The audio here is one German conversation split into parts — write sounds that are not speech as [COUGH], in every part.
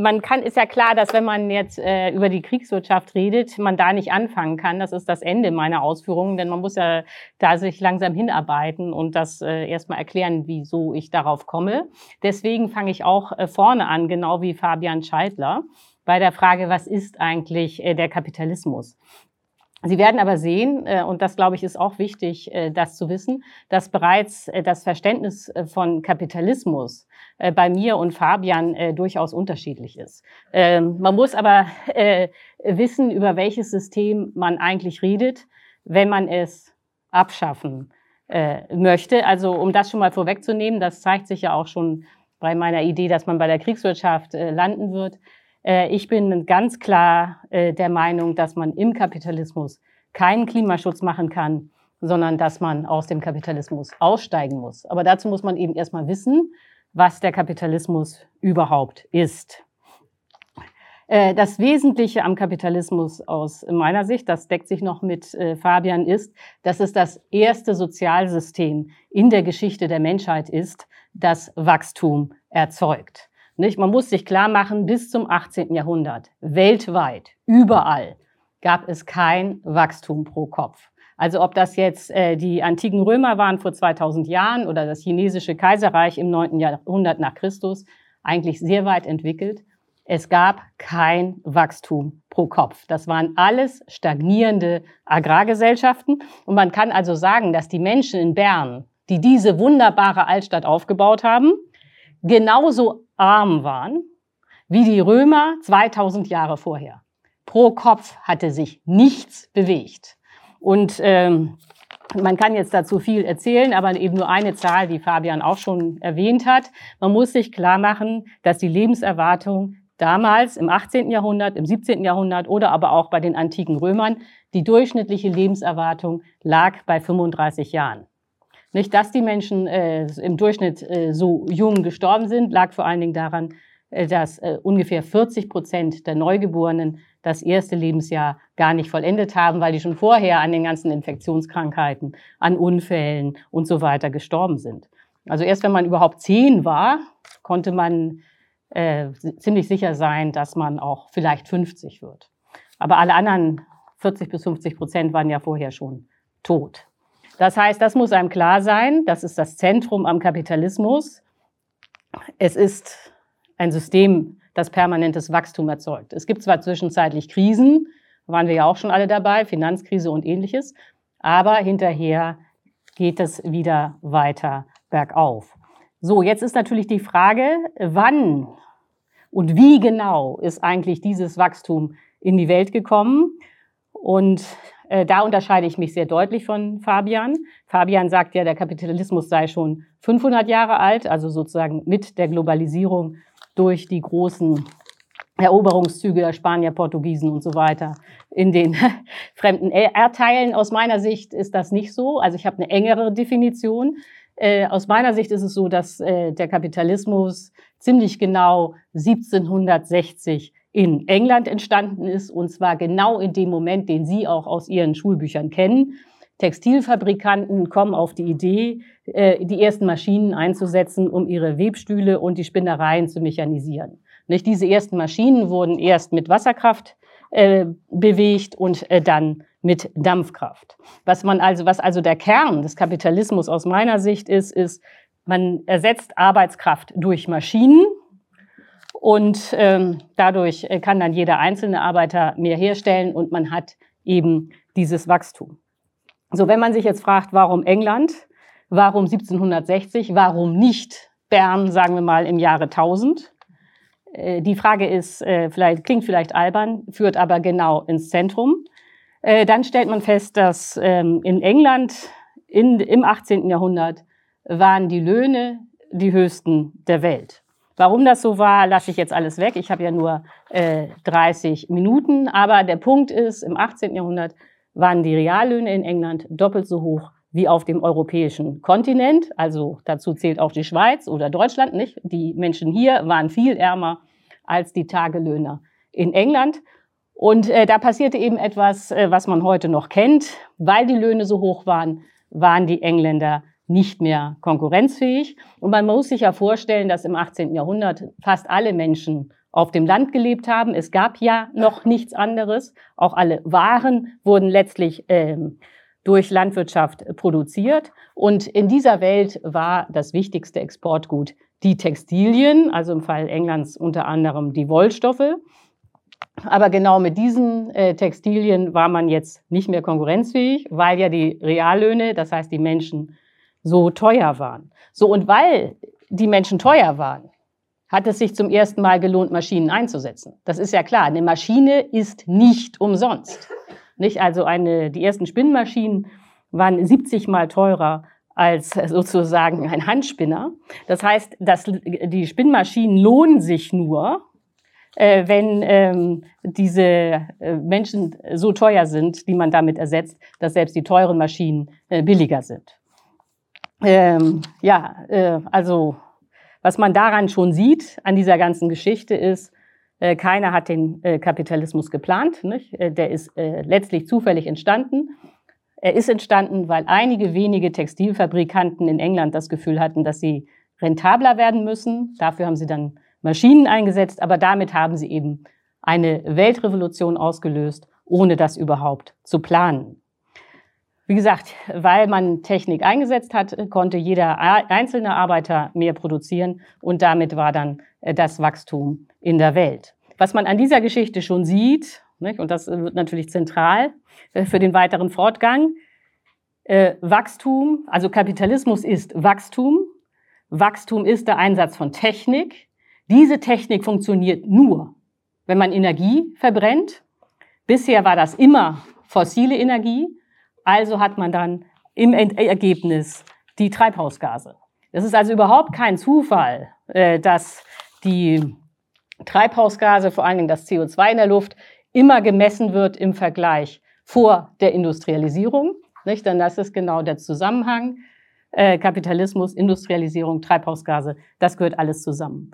man kann, ist ja klar, dass wenn man jetzt äh, über die Kriegswirtschaft redet, man da nicht anfangen kann. Das ist das Ende meiner Ausführungen, denn man muss ja da sich langsam hinarbeiten und das äh, erstmal erklären, wieso ich darauf komme. Deswegen fange ich auch äh, vorne an, genau wie Fabian Scheidler, bei der Frage, was ist eigentlich äh, der Kapitalismus? Sie werden aber sehen, äh, und das glaube ich ist auch wichtig, äh, das zu wissen, dass bereits äh, das Verständnis von Kapitalismus bei mir und Fabian durchaus unterschiedlich ist. Ähm, man muss aber wissen, über welches System man eigentlich redet, wenn man es abschaffen möchte. Also um das schon mal vorwegzunehmen, das zeigt sich ja auch schon bei meiner Idee, dass man bei der Kriegswirtschaft landen wird. Äh, ich bin ganz klar äh, der Meinung, dass man im Kapitalismus keinen Klimaschutz machen kann, sondern dass man aus dem Kapitalismus aussteigen muss. Aber dazu muss man eben erstmal wissen, was der Kapitalismus überhaupt ist. Äh, das Wesentliche am Kapitalismus aus meiner Sicht, das deckt sich noch mit Fabian, ist, dass es das erste Sozialsystem in der Geschichte der Menschheit ist, das Wachstum erzeugt. Nicht? Man muss sich klar machen, bis zum 18. Jahrhundert, weltweit, überall, gab es kein Wachstum pro Kopf. Also ob das jetzt äh, die antiken Römer waren vor 2000 Jahren oder das chinesische Kaiserreich im 9. Jahrhundert nach Christus, eigentlich sehr weit entwickelt. Es gab kein Wachstum pro Kopf. Das waren alles stagnierende Agrargesellschaften. Und man kann also sagen, dass die Menschen in Bern, die diese wunderbare Altstadt aufgebaut haben, genauso arm waren wie die Römer 2000 Jahre vorher. Pro Kopf hatte sich nichts bewegt. Und ähm, man kann jetzt dazu viel erzählen, aber eben nur eine Zahl, die Fabian auch schon erwähnt hat. Man muss sich klar machen, dass die Lebenserwartung damals im 18. Jahrhundert, im 17. Jahrhundert oder aber auch bei den antiken Römern, die durchschnittliche Lebenserwartung lag bei 35 Jahren. Nicht, dass die Menschen äh, im Durchschnitt äh, so jung gestorben sind, lag vor allen Dingen daran, äh, dass äh, ungefähr 40 Prozent der Neugeborenen das erste Lebensjahr gar nicht vollendet haben, weil die schon vorher an den ganzen Infektionskrankheiten, an Unfällen und so weiter gestorben sind. Also erst wenn man überhaupt zehn war, konnte man äh, ziemlich sicher sein, dass man auch vielleicht 50 wird. Aber alle anderen 40 bis 50 Prozent waren ja vorher schon tot. Das heißt, das muss einem klar sein. Das ist das Zentrum am Kapitalismus. Es ist ein System, das permanentes Wachstum erzeugt. Es gibt zwar zwischenzeitlich Krisen, waren wir ja auch schon alle dabei, Finanzkrise und ähnliches, aber hinterher geht es wieder weiter bergauf. So, jetzt ist natürlich die Frage, wann und wie genau ist eigentlich dieses Wachstum in die Welt gekommen? Und äh, da unterscheide ich mich sehr deutlich von Fabian. Fabian sagt ja, der Kapitalismus sei schon 500 Jahre alt, also sozusagen mit der Globalisierung durch die großen Eroberungszüge der Spanier, Portugiesen und so weiter in den [LAUGHS] fremden Erdteilen. Aus meiner Sicht ist das nicht so. Also ich habe eine engere Definition. Äh, aus meiner Sicht ist es so, dass äh, der Kapitalismus ziemlich genau 1760 in England entstanden ist, und zwar genau in dem Moment, den Sie auch aus Ihren Schulbüchern kennen. Textilfabrikanten kommen auf die Idee, äh, die ersten Maschinen einzusetzen, um ihre Webstühle und die Spinnereien zu mechanisieren. Nicht diese ersten Maschinen wurden erst mit Wasserkraft äh, bewegt und äh, dann mit Dampfkraft. Was man also, was also der Kern des Kapitalismus aus meiner Sicht ist, ist, man ersetzt Arbeitskraft durch Maschinen und ähm, dadurch äh, kann dann jeder einzelne Arbeiter mehr herstellen und man hat eben dieses Wachstum. So, wenn man sich jetzt fragt, warum England, warum 1760, warum nicht Bern, sagen wir mal, im Jahre 1000? Äh, die Frage ist, äh, vielleicht, klingt vielleicht albern, führt aber genau ins Zentrum. Äh, dann stellt man fest, dass ähm, in England in, im 18. Jahrhundert waren die Löhne die höchsten der Welt. Warum das so war, lasse ich jetzt alles weg. Ich habe ja nur äh, 30 Minuten. Aber der Punkt ist, im 18. Jahrhundert waren die Reallöhne in England doppelt so hoch wie auf dem europäischen Kontinent. Also dazu zählt auch die Schweiz oder Deutschland nicht. Die Menschen hier waren viel ärmer als die Tagelöhner in England. Und äh, da passierte eben etwas, äh, was man heute noch kennt. Weil die Löhne so hoch waren, waren die Engländer nicht mehr konkurrenzfähig. Und man muss sich ja vorstellen, dass im 18. Jahrhundert fast alle Menschen auf dem Land gelebt haben. Es gab ja noch nichts anderes. Auch alle Waren wurden letztlich ähm, durch Landwirtschaft produziert. Und in dieser Welt war das wichtigste Exportgut die Textilien, also im Fall Englands unter anderem die Wollstoffe. Aber genau mit diesen äh, Textilien war man jetzt nicht mehr konkurrenzfähig, weil ja die Reallöhne, das heißt die Menschen, so teuer waren. So, und weil die Menschen teuer waren, hat es sich zum ersten Mal gelohnt, Maschinen einzusetzen. Das ist ja klar. Eine Maschine ist nicht umsonst. Nicht? Also eine, die ersten Spinnmaschinen waren 70 mal teurer als sozusagen ein Handspinner. Das heißt, dass die Spinnmaschinen lohnen sich nur, äh, wenn ähm, diese äh, Menschen so teuer sind, die man damit ersetzt, dass selbst die teuren Maschinen äh, billiger sind. Ähm, ja, äh, also was man daran schon sieht, an dieser ganzen Geschichte ist, äh, keiner hat den äh, Kapitalismus geplant. Nicht? Äh, der ist äh, letztlich zufällig entstanden. Er ist entstanden, weil einige wenige Textilfabrikanten in England das Gefühl hatten, dass sie rentabler werden müssen. Dafür haben sie dann Maschinen eingesetzt, aber damit haben sie eben eine Weltrevolution ausgelöst, ohne das überhaupt zu planen. Wie gesagt, weil man Technik eingesetzt hat, konnte jeder einzelne Arbeiter mehr produzieren und damit war dann äh, das Wachstum in der Welt. Was man an dieser Geschichte schon sieht, und das wird natürlich zentral äh, für den weiteren Fortgang, äh, Wachstum, also Kapitalismus ist Wachstum, Wachstum ist der Einsatz von Technik. Diese Technik funktioniert nur, wenn man Energie verbrennt. Bisher war das immer fossile Energie. Also hat man dann im Ergebnis die Treibhausgase. Das ist also überhaupt kein Zufall, äh, dass die Treibhausgase, vor allen Dingen das CO2 in der Luft, immer gemessen wird im Vergleich vor der Industrialisierung. Nicht? Denn das ist genau der Zusammenhang. Äh, Kapitalismus, Industrialisierung, Treibhausgase, das gehört alles zusammen.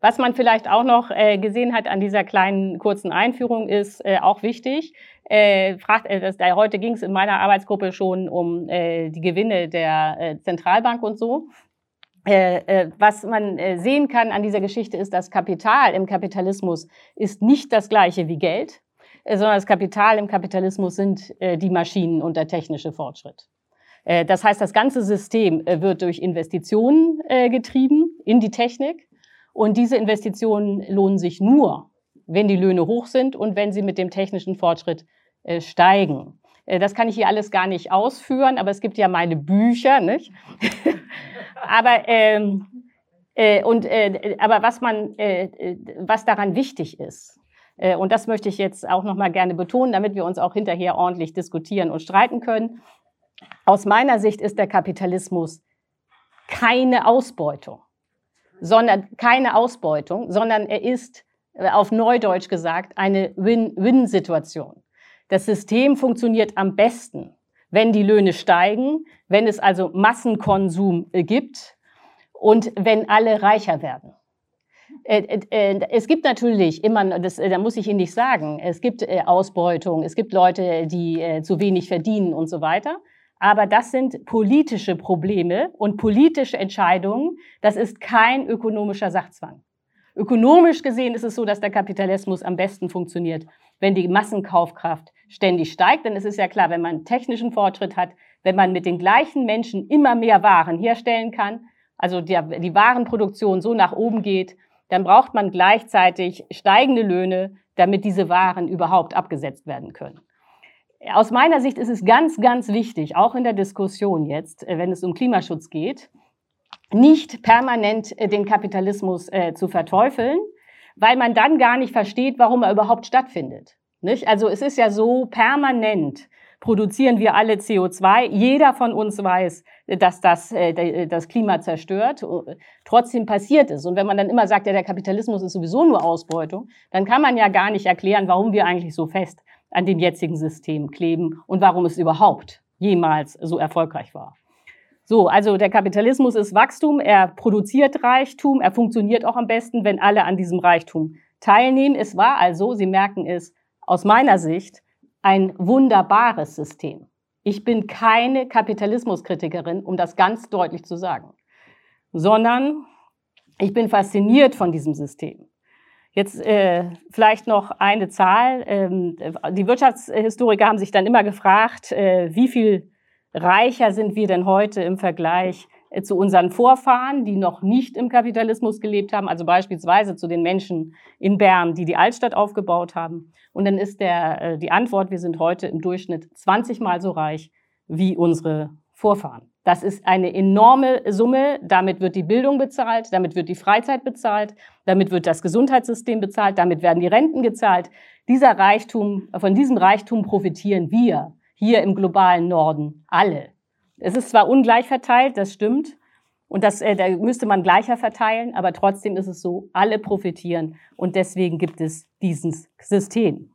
Was man vielleicht auch noch äh, gesehen hat an dieser kleinen kurzen Einführung ist äh, auch wichtig. Äh, fragt, äh, das, heute ging es in meiner Arbeitsgruppe schon um äh, die Gewinne der äh, Zentralbank und so. Äh, äh, was man äh, sehen kann an dieser Geschichte ist, dass Kapital im Kapitalismus ist nicht das gleiche wie Geld, äh, sondern das Kapital im Kapitalismus sind äh, die Maschinen und der technische Fortschritt. Das heißt, das ganze System wird durch Investitionen getrieben in die Technik und diese Investitionen lohnen sich nur, wenn die Löhne hoch sind und wenn sie mit dem technischen Fortschritt äh, steigen. Äh, das kann ich hier alles gar nicht ausführen, aber es gibt ja meine Bücher, nicht? [LAUGHS] aber ähm, äh, und äh, aber was man, äh, was daran wichtig ist, und das möchte ich jetzt auch noch mal gerne betonen, damit wir uns auch hinterher ordentlich diskutieren und streiten können. Aus meiner Sicht ist der Kapitalismus keine Ausbeutung sondern keine Ausbeutung, sondern er ist äh, auf Neudeutsch gesagt eine Win-Win-Situation. Das System funktioniert am besten, wenn die Löhne steigen, wenn es also Massenkonsum äh, gibt und wenn alle reicher werden. Äh, es gibt natürlich immer, das, da muss ich Ihnen nicht sagen, es gibt Ausbeutung, es gibt Leute, die zu wenig verdienen und so weiter. Aber das sind politische Probleme und politische Entscheidungen. Das ist kein ökonomischer Sachzwang. Ökonomisch gesehen ist es so, dass der Kapitalismus am besten funktioniert, wenn die Massenkaufkraft ständig steigt. Denn es ist ja klar, wenn man technischen Fortschritt hat, wenn man mit den gleichen Menschen immer mehr Waren herstellen kann, also die, die Warenproduktion so nach oben geht, dann braucht man gleichzeitig steigende Löhne, damit diese Waren überhaupt abgesetzt werden können aus meiner Sicht ist es ganz, ganz wichtig, auch in der Diskussion jetzt, äh, wenn es um Klimaschutz geht, nicht permanent äh, den Kapitalismus äh, zu verteufeln, weil man dann gar nicht versteht, warum er überhaupt stattfindet. Nicht? Also es ist ja so permanent produzieren wir alle CO2. Jeder von uns weiß, dass das das Klima zerstört. Trotzdem passiert es. Und wenn man dann immer sagt, ja, der Kapitalismus ist sowieso nur Ausbeutung, dann kann man ja gar nicht erklären, warum wir eigentlich so fest an dem jetzigen System kleben und warum es überhaupt jemals so erfolgreich war. So, also der Kapitalismus ist Wachstum, er produziert Reichtum, er funktioniert auch am besten, wenn alle an diesem Reichtum teilnehmen. Es war also, Sie merken es, aus meiner Sicht ein wunderbares System. Ich bin keine Kapitalismuskritikerin, um das ganz deutlich zu sagen, sondern ich bin fasziniert von diesem System. Jetzt äh, vielleicht noch eine Zahl. Ähm, die Wirtschaftshistoriker haben sich dann immer gefragt, äh, wie viel reicher sind wir denn heute im Vergleich äh, zu unseren Vorfahren, die noch nicht im Kapitalismus gelebt haben, also beispielsweise zu den Menschen in Bern, die die Altstadt aufgebaut haben. Und dann ist der, äh, die Antwort, wir sind heute im Durchschnitt 20 Mal so reich wie unsere Vorfahren. Das ist eine enorme Summe. Damit wird die Bildung bezahlt, damit wird die Freizeit bezahlt, damit wird das Gesundheitssystem bezahlt, damit werden die Renten gezahlt. Dieser Reichtum, von diesem Reichtum profitieren wir hier im globalen Norden alle. Es ist zwar ungleich verteilt, das stimmt, und das äh, da müsste man gleicher verteilen, aber trotzdem ist es so, alle profitieren und deswegen gibt es dieses System.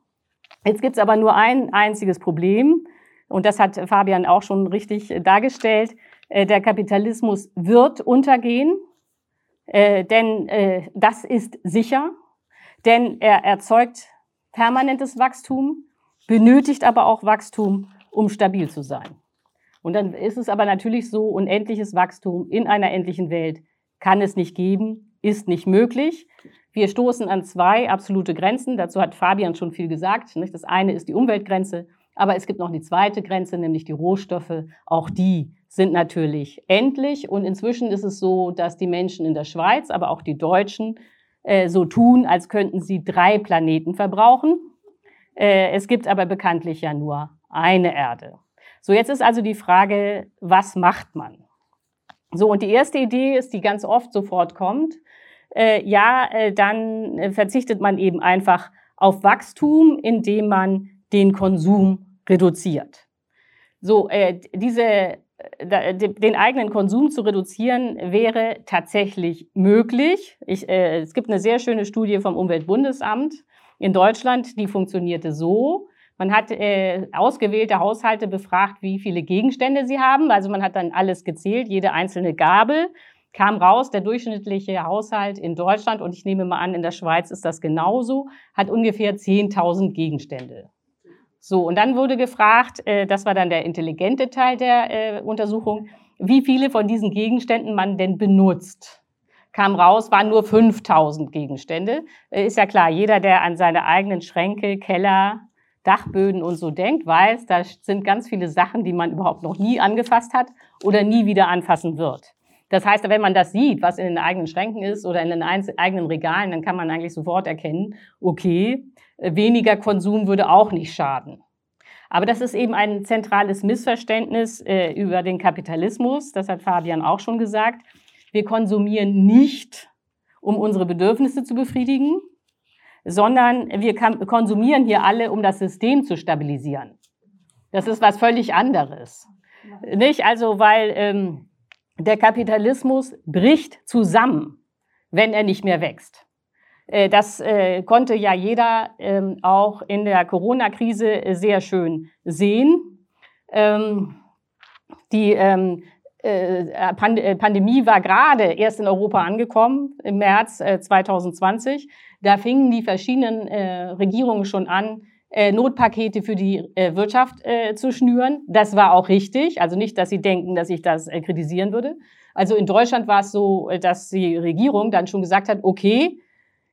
Jetzt gibt es aber nur ein einziges Problem und das hat Fabian auch schon richtig dargestellt. Äh, der Kapitalismus wird untergehen, äh, denn äh, das ist sicher, denn er erzeugt permanentes Wachstum, benötigt aber auch Wachstum, um stabil zu sein. Und dann ist es aber natürlich so, unendliches Wachstum in einer endlichen Welt kann es nicht geben, ist nicht möglich. Wir stoßen an zwei absolute Grenzen. Dazu hat Fabian schon viel gesagt. Das eine ist die Umweltgrenze, aber es gibt noch die zweite Grenze, nämlich die Rohstoffe. Auch die sind natürlich endlich. Und inzwischen ist es so, dass die Menschen in der Schweiz, aber auch die Deutschen, äh, so tun, als könnten sie drei Planeten verbrauchen. Äh, es gibt aber bekanntlich ja nur eine Erde. So, jetzt ist also die Frage, was macht man? So, und die erste Idee ist, die ganz oft sofort kommt, äh, ja, dann verzichtet man eben einfach auf Wachstum, indem man den Konsum reduziert. So, äh, diese, äh, den eigenen Konsum zu reduzieren wäre tatsächlich möglich. Ich, äh, es gibt eine sehr schöne Studie vom Umweltbundesamt in Deutschland, die funktionierte so. Man hat äh, ausgewählte Haushalte befragt, wie viele Gegenstände sie haben. Also man hat dann alles gezählt, jede einzelne Gabel. Kam raus, der durchschnittliche Haushalt in Deutschland, und ich nehme mal an, in der Schweiz ist das genauso, hat ungefähr 10.000 Gegenstände. So, und dann wurde gefragt, äh, das war dann der intelligente Teil der äh, Untersuchung, wie viele von diesen Gegenständen man denn benutzt. Kam raus, waren nur 5000 Gegenstände. Äh, ist ja klar, jeder, der an seine eigenen Schränke, Keller, Dachböden und so denkt, weiß, da sind ganz viele Sachen, die man überhaupt noch nie angefasst hat oder nie wieder anfassen wird. Das heißt, wenn man das sieht, was in den eigenen Schränken ist oder in den eigenen Regalen, dann kann man eigentlich sofort erkennen, okay, weniger Konsum würde auch nicht schaden. Aber das ist eben ein zentrales Missverständnis äh, über den Kapitalismus. Das hat Fabian auch schon gesagt. Wir konsumieren nicht, um unsere Bedürfnisse zu befriedigen, sondern wir konsumieren hier alle, um das System zu stabilisieren. Das ist was völlig anderes. Nicht? Also, weil ähm, der Kapitalismus bricht zusammen, wenn er nicht mehr wächst. Äh, das äh, konnte ja jeder ähm, auch in der Corona-Krise sehr schön sehen. Ähm, die ähm, äh, Pandemie war gerade erst in Europa angekommen im März 2020. Da fingen die verschiedenen äh, Regierungen schon an, äh, Notpakete für die äh, Wirtschaft äh, zu schnüren. Das war auch richtig. Also nicht, dass Sie denken, dass ich das äh, kritisieren würde. Also in Deutschland war es so, äh, dass die Regierung dann schon gesagt hat, okay,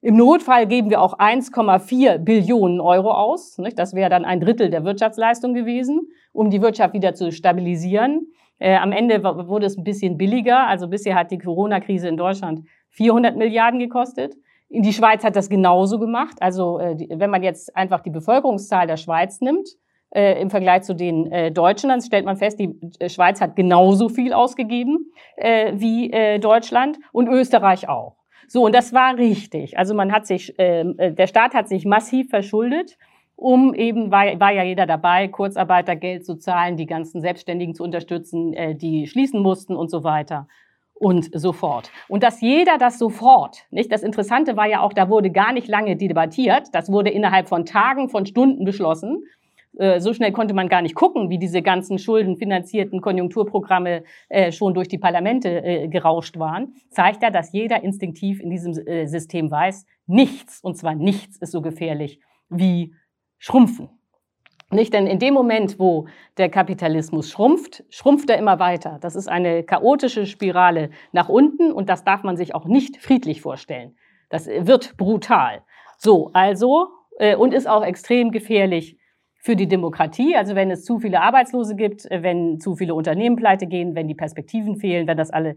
im Notfall geben wir auch 1,4 Billionen Euro aus. Das wäre dann ein Drittel der Wirtschaftsleistung gewesen, um die Wirtschaft wieder zu stabilisieren. Äh, am Ende wurde es ein bisschen billiger. Also bisher hat die Corona-Krise in Deutschland 400 Milliarden gekostet. In die Schweiz hat das genauso gemacht. Also äh, wenn man jetzt einfach die Bevölkerungszahl der Schweiz nimmt, äh, im Vergleich zu den äh, Deutschen, dann stellt man fest, die äh, Schweiz hat genauso viel ausgegeben äh, wie Deutschland und Österreich auch. So, und das war richtig. Also man hat sich, ähm, äh, der Staat hat sich massiv verschuldet, um eben, war, war ja jeder dabei, Kurzarbeitergeld zu zahlen, die ganzen Selbstständigen zu unterstützen, äh, die schließen mussten und so weiter und so fort. Und dass jeder das sofort, nicht? Das Interessante war ja auch, da wurde gar nicht lange debattiert. Das wurde innerhalb von Tagen, von Stunden beschlossen. Äh, so schnell konnte man gar nicht gucken, wie diese ganzen schuldenfinanzierten Konjunkturprogramme äh, schon durch die Parlamente äh, gerauscht waren. Zeigt ja, dass jeder instinktiv in diesem System weiß, nichts, und zwar nichts ist so gefährlich wie Schrumpfen. Nicht? Denn in dem Moment, wo der Kapitalismus schrumpft, schrumpft er immer weiter. Das ist eine chaotische Spirale nach unten und das darf man sich auch nicht friedlich vorstellen. Das wird brutal. So, also, äh, und ist auch extrem gefährlich für die Demokratie. Also wenn es zu viele Arbeitslose gibt, äh, wenn zu viele Unternehmen pleite gehen, wenn die Perspektiven fehlen, wenn das alle,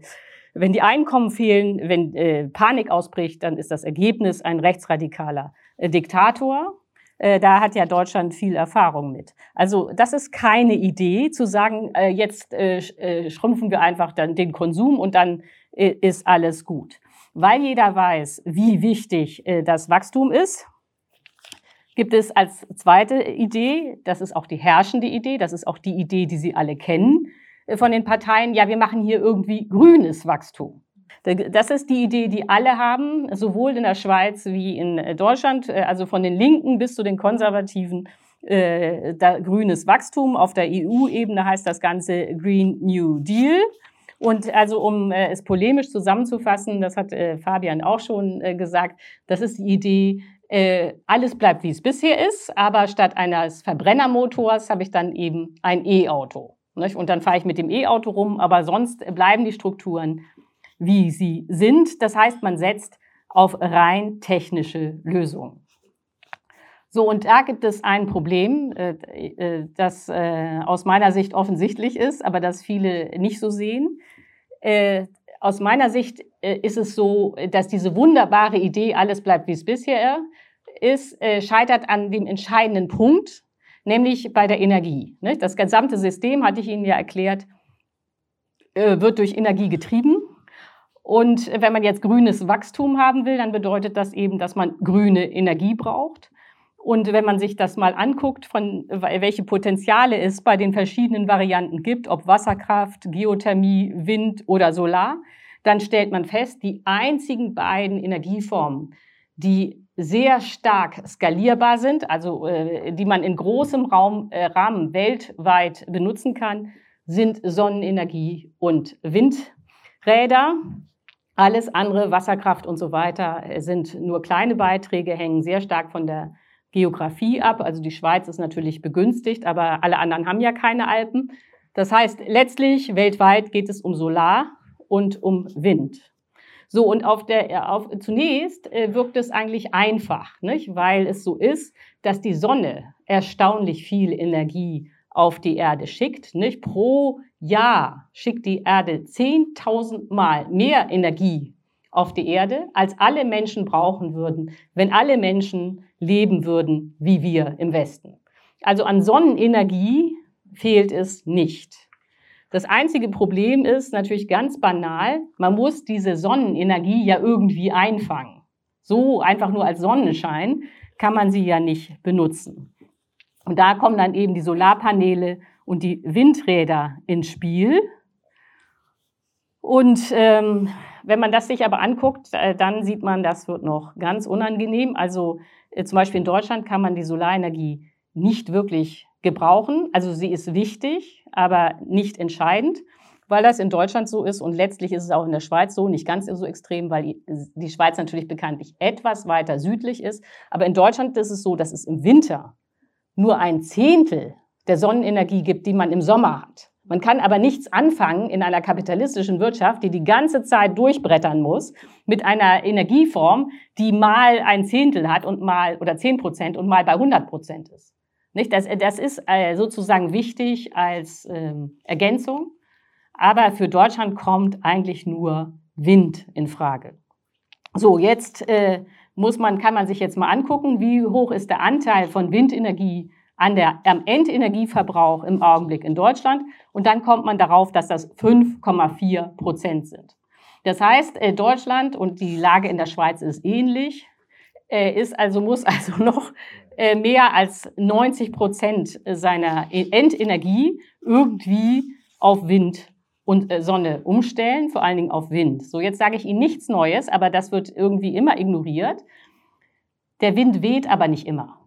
wenn die Einkommen fehlen, wenn äh, Panik ausbricht, dann ist das Ergebnis ein rechtsradikaler äh, Diktator. Äh, da hat ja Deutschland viel Erfahrung mit. Also das ist keine Idee zu sagen, äh, jetzt äh, schrumpfen wir einfach dann den Konsum und dann ist alles gut. Weil jeder weiß, wie wichtig das Wachstum ist, gibt es als zweite Idee, das ist auch die herrschende Idee, das ist auch die Idee, die Sie alle kennen von den Parteien, ja, wir machen hier irgendwie grünes Wachstum. Das ist die Idee, die alle haben, sowohl in der Schweiz wie in äh, Deutschland, äh, also von den Linken bis zu den Konservativen, äh, da, grünes Wachstum. Auf der EU-Ebene heißt das Ganze Green New Deal. Und also um äh, es polemisch zusammenzufassen, das hat äh, Fabian auch schon äh, gesagt, das ist die Idee, äh, alles bleibt, wie es bisher ist, aber statt eines Verbrennermotors habe ich dann eben ein E-Auto. Und dann fahre ich mit dem E-Auto rum, aber sonst bleiben die Strukturen, wie sie sind. Das heißt, man setzt auf rein technische Lösungen. So, und da gibt es ein Problem, äh, äh, das aus meiner Sicht offensichtlich ist, aber das viele nicht so sehen. Aus meiner Sicht ist es so, dass diese wunderbare Idee, alles bleibt wie es bisher ist, äh, scheitert an dem entscheidenden Punkt, nämlich bei der Energie. Ne? Das gesamte System, hatte ich Ihnen ja erklärt, äh, wird durch Energie getrieben. Und wenn man jetzt grünes Wachstum haben will, dann bedeutet das eben, dass man grüne Energie braucht. Und wenn man sich das mal anguckt, von welche Potenziale es bei den verschiedenen Varianten gibt, ob Wasserkraft, Geothermie, Wind oder Solar, dann stellt man fest, die einzigen beiden Energieformen, die sehr stark skalierbar sind, also äh, die man in großem Raum, äh, Rahmen weltweit benutzen kann, sind Sonnenenergie und Windräder. Alles andere, Wasserkraft und so weiter, äh, sind nur kleine Beiträge, hängen sehr stark von der Geografie ab. Also die Schweiz ist natürlich begünstigt, aber alle anderen haben ja keine Alpen. Das heißt, letztlich weltweit geht es um Solar und um Wind. So, und auf der, äh, auf, zunächst äh, wirkt es eigentlich einfach, nicht? weil es so ist, dass die Sonne erstaunlich viel Energie auf die Erde schickt. Nicht? Pro Jahr schickt die Erde 10.000 Mal mehr Energie auf die Erde, als alle Menschen brauchen würden, wenn alle Menschen leben würden wie wir im Westen. Also an Sonnenenergie fehlt es nicht. Das einzige Problem ist natürlich ganz banal, man muss diese Sonnenenergie ja irgendwie einfangen. So einfach nur als Sonnenschein kann man sie ja nicht benutzen. Und da kommen dann eben die Solarpaneele und die Windräder ins Spiel. Und ähm, wenn man das sich aber anguckt, äh, dann sieht man, das wird noch ganz unangenehm. Also äh, zum Beispiel in Deutschland kann man die Solarenergie nicht wirklich gebrauchen. Also sie ist wichtig, aber nicht entscheidend, weil das in Deutschland so ist und letztlich ist es auch in der Schweiz so, nicht ganz so extrem, weil die Schweiz natürlich bekanntlich etwas weiter südlich ist. Aber in Deutschland ist es so, dass es im Winter nur ein Zehntel der Sonnenenergie gibt, die man im Sommer hat. Man kann aber nichts anfangen in einer kapitalistischen Wirtschaft, die die ganze Zeit durchbrettern muss, mit einer Energieform, die mal ein Zehntel hat und mal oder zehn Prozent und mal bei 100 Prozent ist. Nicht? Das, das ist äh, sozusagen wichtig als ähm, Ergänzung. Aber für Deutschland kommt eigentlich nur Wind in Frage. So, jetzt äh, muss man, kann man sich jetzt mal angucken, wie hoch ist der Anteil von Windenergie an der, am Endenergieverbrauch im Augenblick in Deutschland. Und dann kommt man darauf, dass das 5,4 Prozent sind. Das heißt, äh, Deutschland und die Lage in der Schweiz ist ähnlich, äh, ist also, muss [LAUGHS] also noch äh, mehr als 90 Prozent seiner Endenergie irgendwie auf Wind und Sonne umstellen, vor allen Dingen auf Wind. So, jetzt sage ich Ihnen nichts Neues, aber das wird irgendwie immer ignoriert. Der Wind weht aber nicht immer.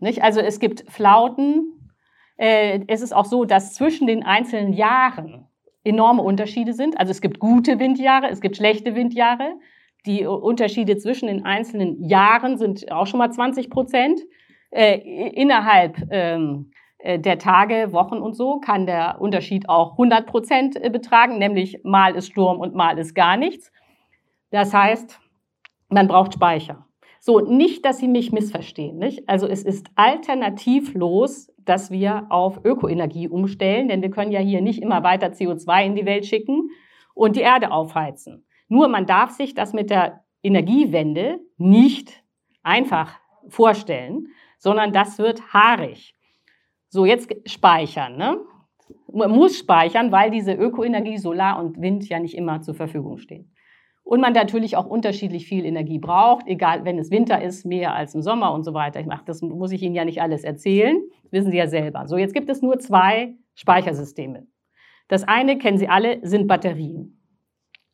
Nicht? Also es gibt Flauten. Äh, es ist auch so, dass zwischen den einzelnen Jahren enorme Unterschiede sind. Also es gibt gute Windjahre, es gibt schlechte Windjahre. Die Unterschiede zwischen den einzelnen Jahren sind auch schon mal 20 Prozent. Äh, innerhalb ähm, äh, der Tage, Wochen und so kann der Unterschied auch 100 Prozent betragen, nämlich mal ist Sturm und mal ist gar nichts. Das heißt, man braucht Speicher. So, nicht, dass Sie mich missverstehen. Nicht? Also es ist alternativlos, dass wir auf Ökoenergie umstellen, denn wir können ja hier nicht immer weiter CO2 in die Welt schicken und die Erde aufheizen. Nur man darf sich das mit der Energiewende nicht einfach vorstellen, sondern das wird haarig. So, jetzt speichern. Ne? Man muss speichern, weil diese Ökoenergie, Solar und Wind ja nicht immer zur Verfügung stehen. Und man natürlich auch unterschiedlich viel Energie braucht, egal, wenn es Winter ist, mehr als im Sommer und so weiter. Ich mach, das muss ich Ihnen ja nicht alles erzählen. Das wissen Sie ja selber. So, jetzt gibt es nur zwei Speichersysteme. Das eine, kennen Sie alle, sind Batterien.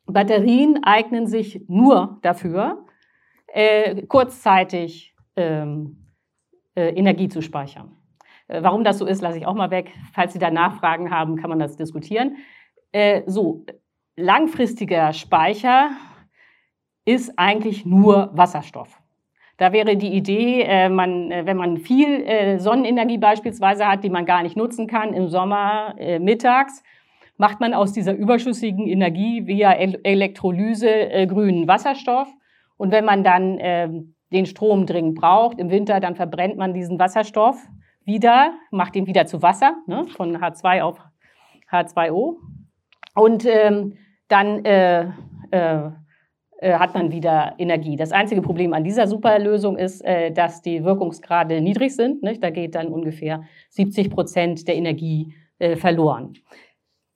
Batterien eignen sich nur dafür, äh, kurzzeitig ähm, äh, Energie zu speichern. Äh, warum das so ist, lasse ich auch mal weg. Falls Sie da Nachfragen haben, kann man das diskutieren. Äh, so, langfristiger Speicher ist eigentlich nur Wasserstoff. Da wäre die Idee, äh, man, äh, wenn man viel äh, Sonnenenergie beispielsweise hat, die man gar nicht nutzen kann im Sommer mittags, macht man aus dieser überschüssigen Energie via Elektrolyse grünen Wasserstoff. Und wenn man dann ähm, den Strom dringend braucht im Winter, dann verbrennt man diesen Wasserstoff wieder, macht ihn wieder zu Wasser, ne, von H2 auf H2O. Und ähm, dann äh, äh, äh, hat man wieder Energie. Das einzige Problem an dieser Superlösung ist, äh, dass die Wirkungsgrade niedrig sind. Nicht? Da geht dann ungefähr 70 Prozent der Energie äh, verloren.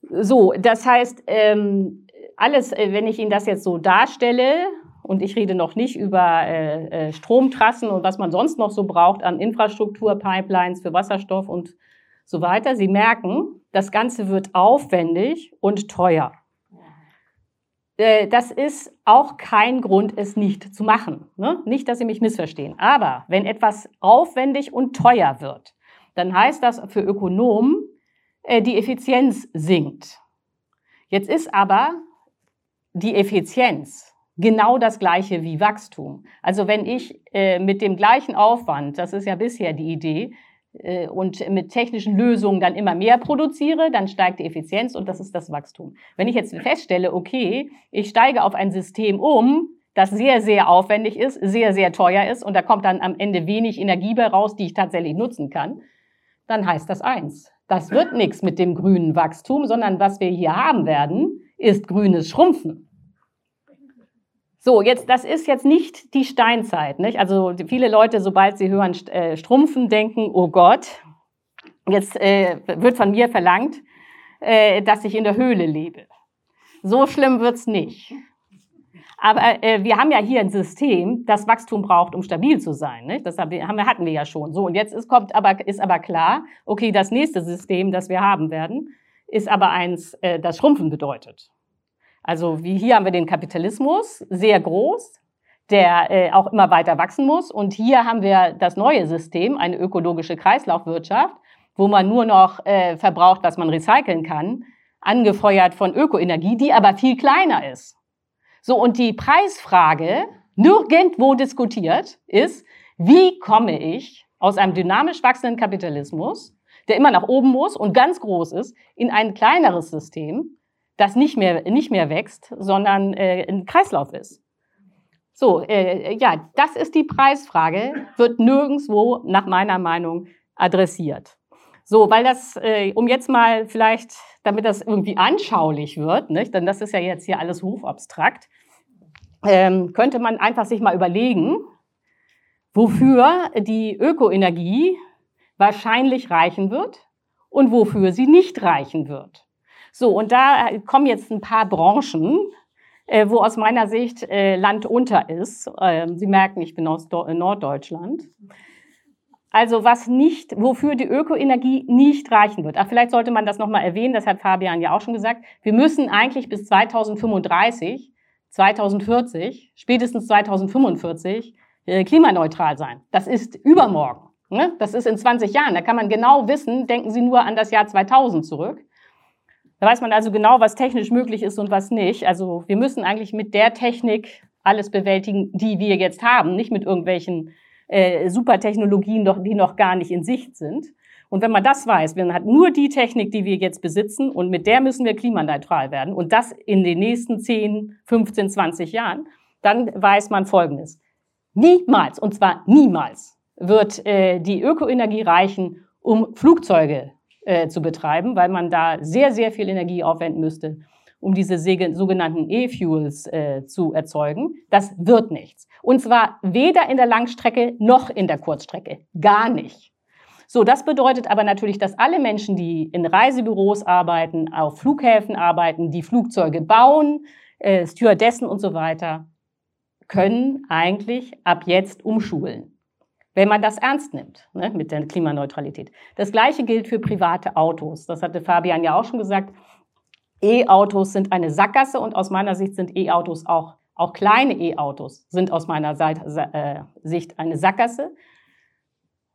So, das heißt, ähm, alles, wenn ich Ihnen das jetzt so darstelle, und ich rede noch nicht über Stromtrassen und was man sonst noch so braucht an Infrastruktur, Pipelines für Wasserstoff und so weiter. Sie merken, das Ganze wird aufwendig und teuer. Äh, das ist auch kein Grund, es nicht zu machen. Ne? Nicht, dass Sie mich missverstehen. Aber wenn etwas aufwendig und teuer wird, dann heißt das für Ökonomen, äh, die Effizienz sinkt. Jetzt ist aber die Effizienz genau das gleiche wie Wachstum. Also wenn ich äh, mit dem gleichen Aufwand, das ist ja bisher die Idee, und mit technischen Lösungen dann immer mehr produziere, dann steigt die Effizienz und das ist das Wachstum. Wenn ich jetzt feststelle, okay, ich steige auf ein System um, das sehr, sehr aufwendig ist, sehr, sehr teuer ist und da kommt dann am Ende wenig Energie bei raus, die ich tatsächlich nutzen kann, dann heißt das eins. Das wird nichts mit dem grünen Wachstum, sondern was wir hier haben werden, ist grünes Schrumpfen. So, jetzt, das ist jetzt nicht die Steinzeit. Nicht? Also viele Leute, sobald sie hören äh, Strumpfen, denken, oh Gott, jetzt äh, wird von mir verlangt, äh, dass ich in der Höhle lebe. So schlimm wird's nicht. Aber äh, wir haben ja hier ein System, das Wachstum braucht, um stabil zu sein. Nicht? Das haben hatten wir ja schon. So, und jetzt ist, kommt aber, ist aber klar, okay, das nächste System, das wir haben werden, ist aber eins, äh, das Schrumpfen bedeutet. Also wie hier haben wir den Kapitalismus, sehr groß, der äh, auch immer weiter wachsen muss. Und hier haben wir das neue System, eine ökologische Kreislaufwirtschaft, wo man nur noch äh, verbraucht, was man recyceln kann, angefeuert von Ökoenergie, die aber viel kleiner ist. So, und die Preisfrage, nirgendwo diskutiert, ist, wie komme ich aus einem dynamisch wachsenden Kapitalismus, der immer nach oben muss und ganz groß ist, in ein kleineres System, das nicht mehr, nicht mehr wächst, sondern äh, ein Kreislauf ist. So, äh, ja, das ist die Preisfrage, wird nirgendwo nach meiner Meinung adressiert. So, weil das, äh, um jetzt mal vielleicht, damit das irgendwie anschaulich wird, nicht? denn das ist ja jetzt hier alles hochabstrakt, ähm, könnte man einfach sich mal überlegen, wofür die Ökoenergie wahrscheinlich reichen wird und wofür sie nicht reichen wird. So, und da kommen jetzt ein paar Branchen, äh, wo aus meiner Sicht äh, Land unter ist. Ähm, Sie merken, ich bin aus Norddeutschland. Also was nicht, wofür die Ökoenergie nicht reichen wird. Ach, vielleicht sollte man das nochmal erwähnen, das hat Fabian ja auch schon gesagt. Wir müssen eigentlich bis 2035, 2040, spätestens 2045 äh, klimaneutral sein. Das ist übermorgen. Ne? Das ist in 20 Jahren. Da kann man genau wissen, denken Sie nur an das Jahr 2000 zurück. Da weiß man also genau, was technisch möglich ist und was nicht. Also wir müssen eigentlich mit der Technik alles bewältigen, die wir jetzt haben, nicht mit irgendwelchen äh, Supertechnologien, die noch gar nicht in Sicht sind. Und wenn man das weiß, man hat nur die Technik, die wir jetzt besitzen und mit der müssen wir klimaneutral werden und das in den nächsten 10, 15, 20 Jahren, dann weiß man Folgendes. Niemals, und zwar niemals, wird äh, die Ökoenergie reichen, um Flugzeuge äh, zu betreiben, weil man da sehr, sehr viel Energie aufwenden müsste, um diese sogenannten E-Fuels äh, zu erzeugen. Das wird nichts. Und zwar weder in der Langstrecke noch in der Kurzstrecke. Gar nicht. So, das bedeutet aber natürlich, dass alle Menschen, die in Reisebüros arbeiten, auf Flughäfen arbeiten, die Flugzeuge bauen, äh, Stewardessen und so weiter, können eigentlich ab jetzt umschulen, wenn man das ernst nimmt ne, mit der Klimaneutralität. Das Gleiche gilt für private Autos. Das hatte Fabian ja auch schon gesagt. E-Autos sind eine Sackgasse und aus meiner Sicht sind E-Autos auch, auch kleine E-Autos sind aus meiner äh, Sicht eine Sackgasse,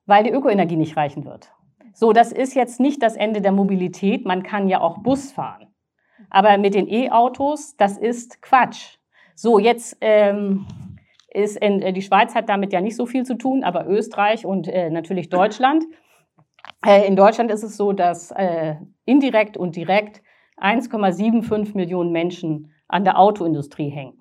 weil die Ökoenergie nicht reichen wird. So, das ist jetzt nicht das Ende der Mobilität. Man kann ja auch Bus fahren. Aber mit den E-Autos, das ist Quatsch. So, jetzt ähm, ist in, äh, die Schweiz hat damit ja nicht so viel zu tun, aber Österreich und äh, natürlich Deutschland. Äh, in Deutschland ist es so, dass äh, indirekt und direkt 1,75 Millionen Menschen an der Autoindustrie hängen.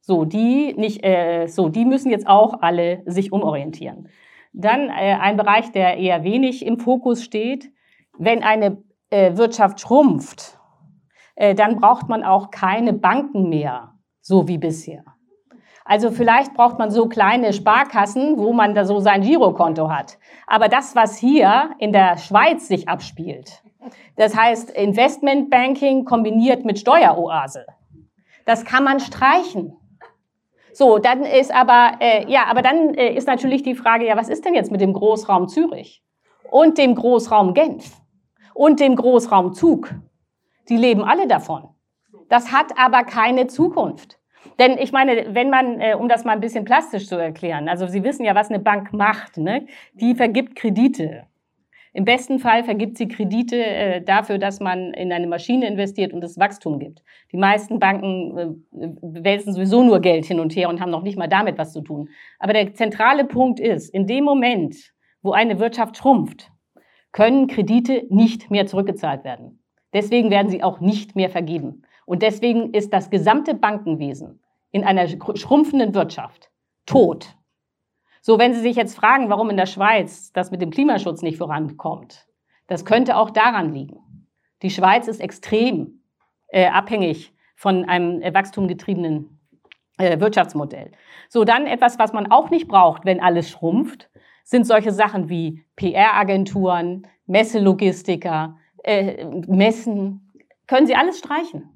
So, die nicht, äh, so, die müssen jetzt auch alle sich umorientieren. Dann äh, ein Bereich, der eher wenig im Fokus steht. Wenn eine Wirtschaft schrumpft, dann braucht man auch keine Banken mehr, so wie bisher. Also vielleicht braucht man so kleine Sparkassen, wo man da so sein Girokonto hat. Aber das, was hier in der Schweiz sich abspielt, das heißt Investmentbanking kombiniert mit Steueroase, das kann man streichen. So, dann ist aber, äh, ja, aber dann äh, ist natürlich die Frage, ja, was ist denn jetzt mit dem Großraum Zürich und dem Großraum Genf und dem Großraum Zug? Die leben alle davon. Das hat aber keine Zukunft. Denn ich meine, wenn man, äh, um das mal ein bisschen plastisch zu erklären, also Sie wissen ja, was eine Bank macht, ne? die vergibt Kredite. Im besten Fall vergibt sie Kredite äh, dafür, dass man in eine Maschine investiert und es Wachstum gibt. Die meisten Banken äh, wälzen sowieso nur Geld hin und her und haben noch nicht mal damit was zu tun. Aber der zentrale Punkt ist, in dem Moment, wo eine Wirtschaft schrumpft, können Kredite nicht mehr zurückgezahlt werden. Deswegen werden sie auch nicht mehr vergeben. Und deswegen ist das gesamte Bankenwesen in einer schrumpfenden Wirtschaft tot. So, wenn Sie sich jetzt fragen, warum in der Schweiz das mit dem Klimaschutz nicht vorankommt, das könnte auch daran liegen. Die Schweiz ist extrem äh, abhängig von einem äh, wachstumgetriebenen äh, Wirtschaftsmodell. So, dann etwas, was man auch nicht braucht, wenn alles schrumpft, sind solche Sachen wie PR-Agenturen, Messelogistiker, äh, Messen, können Sie alles streichen.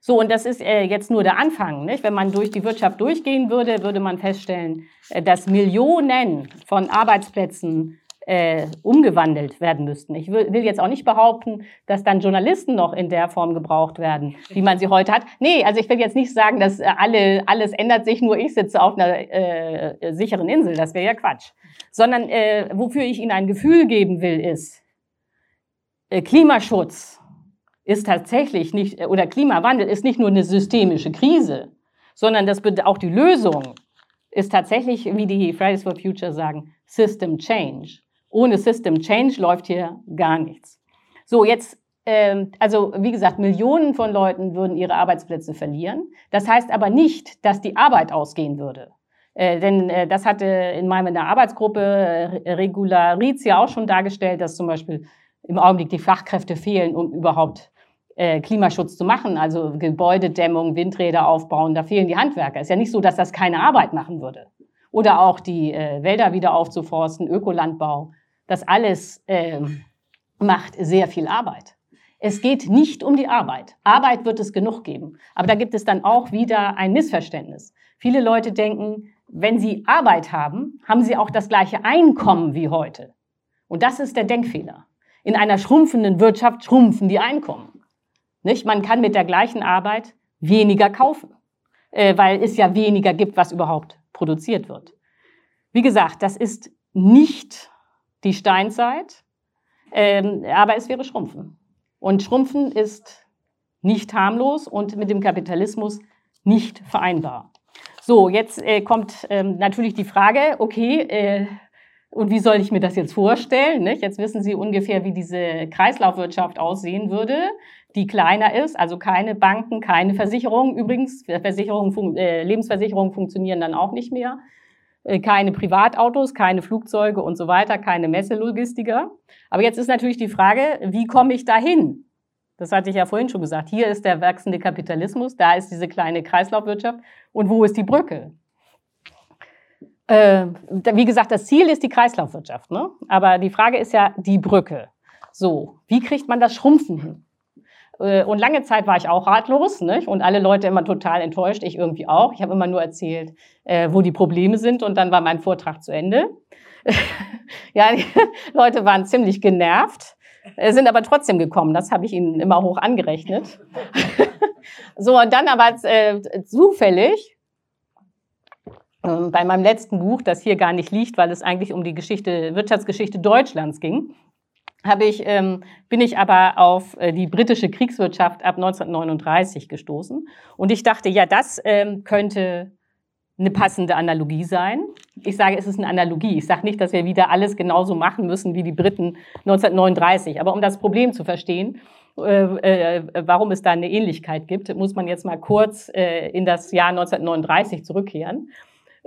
So, und das ist äh, jetzt nur der Anfang. Nicht? Wenn man durch die Wirtschaft durchgehen würde, würde man feststellen, äh, dass Millionen von Arbeitsplätzen äh, umgewandelt werden müssten. Ich will, jetzt auch nicht behaupten, dass dann Journalisten noch in der Form gebraucht werden, wie man sie heute hat. Nee, also ich will jetzt nicht sagen, dass äh, alle, alles ändert sich, nur ich sitze auf einer äh, sicheren Insel. Das wäre ja Quatsch. Sondern äh, wofür ich Ihnen ein Gefühl geben will, ist äh, Klimaschutz ist tatsächlich nicht, oder Klimawandel ist nicht nur eine systemische Krise, sondern das auch die Lösung ist tatsächlich, wie die Fridays for Future sagen, System Change. Ohne System Change läuft hier gar nichts. So, jetzt, äh, also wie gesagt, Millionen von Leuten würden ihre Arbeitsplätze verlieren. Das heißt aber nicht, dass die Arbeit ausgehen würde. Äh, denn äh, das hatte in meiner Arbeitsgruppe äh, Regularitz ja auch schon dargestellt, dass zum Beispiel im Augenblick die Fachkräfte fehlen, um überhaupt äh, Klimaschutz zu machen, also Gebäudedämmung, Windräder aufbauen, da fehlen die Handwerker. Ist ja nicht so, dass das keine Arbeit machen würde. Oder auch die äh, Wälder wieder aufzuforsten, Ökolandbau. Das alles äh, macht sehr viel Arbeit. Es geht nicht um die Arbeit. Arbeit wird es genug geben. Aber da gibt es dann auch wieder ein Missverständnis. Viele Leute denken, wenn sie Arbeit haben, haben sie auch das gleiche Einkommen wie heute. Und das ist der Denkfehler. In einer schrumpfenden Wirtschaft schrumpfen die Einkommen. Nicht? Man kann mit der gleichen Arbeit weniger kaufen, äh, weil es ja weniger gibt, was überhaupt produziert wird. Wie gesagt, das ist nicht die Steinzeit, ähm, aber es wäre Schrumpfen. Und Schrumpfen ist nicht harmlos und mit dem Kapitalismus nicht vereinbar. So, jetzt äh, kommt ähm, natürlich die Frage, okay, äh, und wie soll ich mir das jetzt vorstellen? Nicht? Jetzt wissen Sie ungefähr, wie diese Kreislaufwirtschaft aussehen würde die kleiner ist, also keine Banken, keine Versicherungen. Übrigens, Versicherungen, äh, Lebensversicherungen funktionieren dann auch nicht mehr. äh, keine Privatautos, keine Flugzeuge und so weiter, keine Messelogistiker. Aber jetzt ist natürlich die Frage, wie komme ich dahin? Das hatte ich ja vorhin schon gesagt. Hier ist der wachsende Kapitalismus, da ist diese kleine Kreislaufwirtschaft. Und wo ist die Brücke? Äh, wie gesagt, das Ziel ist die Kreislaufwirtschaft. Ne? Aber die Frage ist ja die Brücke. So, wie kriegt man das Schrumpfen hin? Äh, und lange Zeit war ich auch ratlos nicht? und alle Leute immer total enttäuscht, ich irgendwie auch. Ich habe immer nur erzählt, äh, wo die Probleme sind und dann war mein Vortrag zu Ende. [LAUGHS] ja, die [LAUGHS] Leute waren ziemlich genervt, äh, sind aber trotzdem gekommen. Das habe ich ihnen immer hoch angerechnet. [LAUGHS] so, und dann aber zufällig ähm, bei meinem letzten Buch, das hier gar nicht liegt, weil es eigentlich um die Geschichte, Wirtschaftsgeschichte Deutschlands ging, habe ich, ähm, bin ich aber auf äh, die britische Kriegswirtschaft ab 1939 gestoßen. Und ich dachte, ja, das ähm, könnte eine passende Analogie sein. Ich sage, es ist eine Analogie. Ich sage nicht, dass wir wieder alles genauso machen müssen wie die Briten 1939. Aber um das Problem zu verstehen, äh, äh, warum es da eine Ähnlichkeit gibt, muss man jetzt mal kurz äh, in das Jahr 1939 zurückkehren.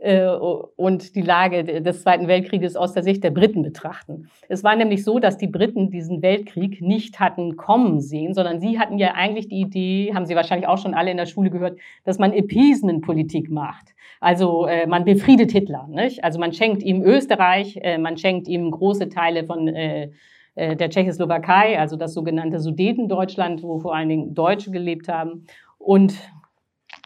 Äh, und die Lage des Zweiten Weltkrieges aus der Sicht der Briten betrachten. Es war nämlich so, dass die Briten diesen Weltkrieg nicht hatten kommen sehen, sondern sie hatten ja eigentlich die Idee, haben sie wahrscheinlich auch schon alle in der Schule gehört, dass man Appeasement-Politik macht. Also äh, man befriedet Hitler. Nicht? Also man schenkt ihm Österreich, äh, man schenkt ihm große Teile von äh, äh der Tschechoslowakei, also das sogenannte Sudetendeutschland, wo vor allen Dingen Deutsche gelebt haben. Und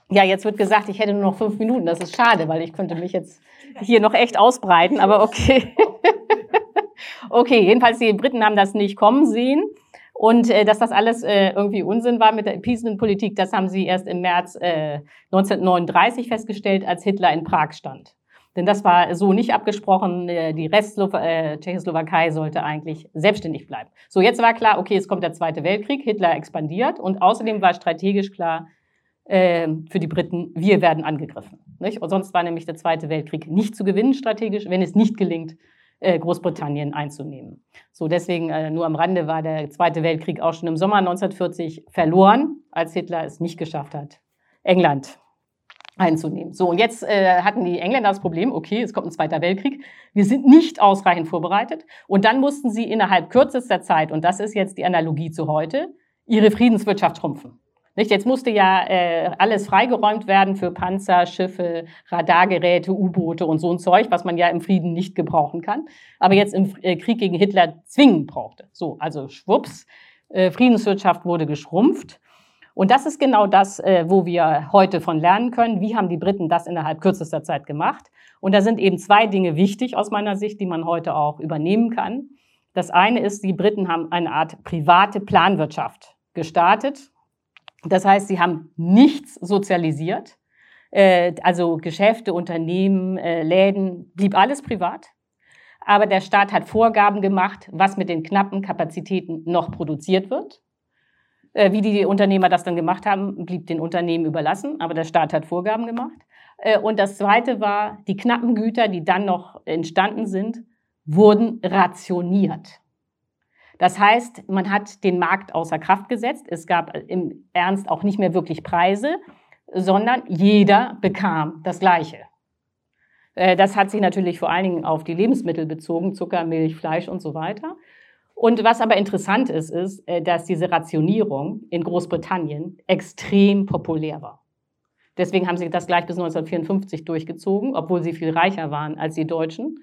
ja, jetzt wird gesagt, ich hätte nur noch fünf Minuten. Das ist schade, weil ich könnte mich jetzt hier noch echt ausbreiten, aber okay. [LAUGHS] okay, jedenfalls die Briten haben das nicht kommen sehen. Und äh, dass das alles äh, irgendwie Unsinn war mit der Appeasement-Politik, das haben sie erst im März äh, 1939 festgestellt, als Hitler in Prag stand. Denn das war so nicht abgesprochen. Äh, die Rest äh, Tschechoslowakei sollte eigentlich selbstständig bleiben. So, jetzt war klar, okay, es kommt der Zweite Weltkrieg, Hitler expandiert und außerdem war strategisch klar, äh, für die Briten, wir werden angegriffen. Nicht? Und sonst war nämlich der Zweite Weltkrieg nicht zu gewinnen strategisch, wenn es nicht gelingt, äh, Großbritannien einzunehmen. So deswegen äh, nur am Rande war der Zweite Weltkrieg auch schon im Sommer 1940 verloren, als Hitler es nicht geschafft hat, England einzunehmen. So, und jetzt äh, hatten die Engländer das Problem, okay, es kommt ein Zweiter Weltkrieg, wir sind nicht ausreichend vorbereitet und dann mussten sie innerhalb kürzester Zeit, und das ist jetzt die Analogie zu heute, ihre Friedenswirtschaft schrumpfen. Nicht? Jetzt musste ja äh, alles freigeräumt werden für Panzer, Schiffe, Radargeräte, U-Boote und so ein Zeug, was man ja im Frieden nicht gebrauchen kann, aber jetzt im äh, Krieg gegen Hitler zwingend brauchte. So, also schwupps, äh, Friedenswirtschaft wurde geschrumpft. Und das ist genau das, äh, wo wir heute von lernen können. Wie haben die Briten das innerhalb kürzester Zeit gemacht? Und da sind eben zwei Dinge wichtig aus meiner Sicht, die man heute auch übernehmen kann. Das eine ist, die Briten haben eine Art private Planwirtschaft gestartet das heißt, sie haben nichts sozialisiert. Äh, also Geschäfte, Unternehmen, äh, Läden, blieb alles privat. Aber der Staat hat Vorgaben gemacht, was mit den knappen Kapazitäten noch produziert wird. Äh, wie die Unternehmer das dann gemacht haben, blieb den Unternehmen überlassen, aber der Staat hat Vorgaben gemacht. Und das Zweite war, die knappen Güter, die dann noch entstanden sind, wurden rationiert. Das heißt, man hat den Markt außer Kraft gesetzt. Es gab im Ernst auch nicht mehr wirklich Preise, sondern jeder bekam das Gleiche. Äh, das hat sich natürlich vor allen Dingen auf die Lebensmittel bezogen, Zucker, Milch, Fleisch und so weiter. Und was aber interessant ist, ist, äh, dass diese Rationierung in Großbritannien extrem populär war. Deswegen haben sie das gleich bis 1954 durchgezogen, obwohl sie viel reicher waren als die Deutschen.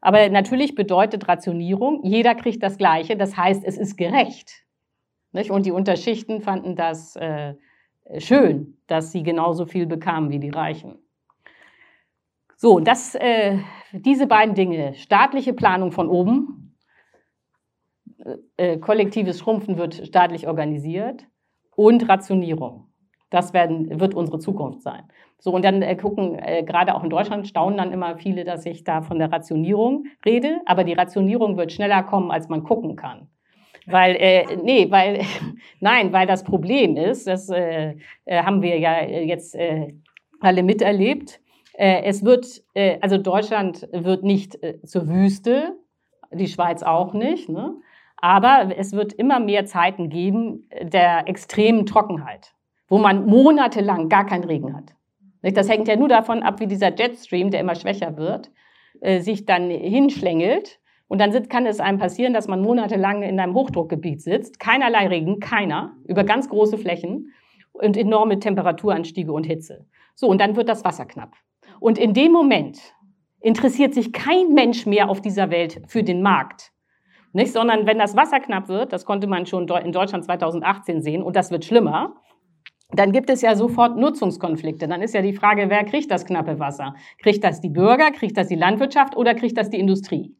Aber natürlich bedeutet Rationierung, jeder kriegt das Gleiche, das heißt, es ist gerecht. Nicht? Und die Unterschichten fanden das äh, schön, dass sie genauso viel bekamen wie die Reichen. So, das, äh, diese beiden Dinge, staatliche Planung von oben, äh, äh kollektives Schrumpfen wird staatlich organisiert und Rationierung. Das werden, wird unsere Zukunft sein. So, und dann äh, gucken, äh, gerade auch in Deutschland staunen dann immer viele, dass ich da von der Rationierung rede, aber die Rationierung wird schneller kommen, als man gucken kann. Weil, äh, nee, weil, [LAUGHS] nein, weil das Problem ist, das äh, äh haben wir ja jetzt äh, alle miterlebt, äh, es wird, äh, also Deutschland wird nicht äh, zur Wüste, die Schweiz auch nicht, ne? aber es wird immer mehr Zeiten geben der extremen Trockenheit wo man monatelang gar keinen Regen hat. Das hängt ja nur davon ab, wie dieser Jetstream, der immer schwächer wird, äh, sich dann hinschlängelt. Und dann kann es einem passieren, dass man monatelang in einem Hochdruckgebiet sitzt, keinerlei Regen, keiner, über ganz große Flächen und enorme Temperaturanstiege und Hitze. So, und dann wird das Wasser knapp. Und in dem Moment interessiert sich kein Mensch mehr auf dieser Welt für den Markt. Nicht? Sondern wenn das Wasser knapp wird, das konnte man schon in Deutschland 2018 sehen, und das wird schlimmer, dann gibt es ja sofort Nutzungskonflikte. Dann ist ja die Frage, wer kriegt das knappe Wasser? Kriegt das die Bürger, kriegt das die Landwirtschaft oder kriegt das die Industrie?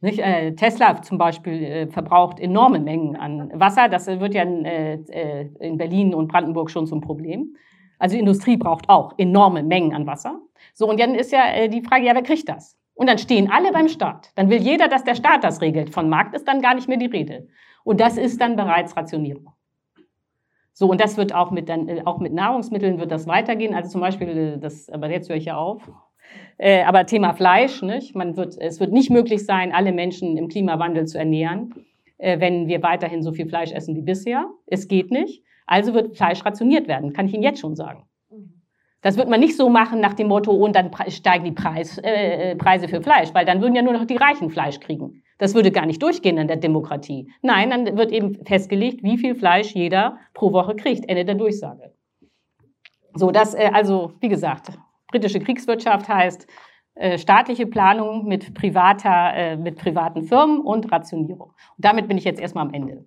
Nicht? Äh, Tesla zum Beispiel äh, verbraucht enorme Mengen an Wasser. Das wird ja in, äh, äh in Berlin und Brandenburg schon zum Problem. Also die Industrie braucht auch enorme Mengen an Wasser. So, und dann ist ja äh, die Frage, ja, wer kriegt das? Und dann stehen alle beim Staat. Dann will jeder, dass der Staat das regelt. Von Markt ist dann gar nicht mehr die Rede. Und das ist dann bereits Rationierung. So, und das wird auch mit, dann, äh, auch mit Nahrungsmitteln wird das weitergehen. Also zum Beispiel, äh, das, aber jetzt höre ich ja auf. Äh, aber Thema Fleisch, nicht? Man wird, es wird nicht möglich sein, alle Menschen im Klimawandel zu ernähren, äh, wenn wir weiterhin so viel Fleisch essen wie bisher. Es geht nicht. Also wird Fleisch rationiert werden, kann ich Ihnen jetzt schon sagen. Das wird man nicht so machen nach dem Motto, und dann steigen die Preis, äh, Preise für Fleisch, weil dann würden ja nur noch die Reichen Fleisch kriegen. Das würde gar nicht durchgehen in der Demokratie. Nein, dann wird eben festgelegt, wie viel Fleisch jeder pro Woche kriegt. Ende der Durchsage. So, das, äh, also, wie gesagt, britische Kriegswirtschaft heißt äh, staatliche Planung mit privater, äh, mit privaten Firmen und Rationierung. Und damit bin ich jetzt erstmal am Ende.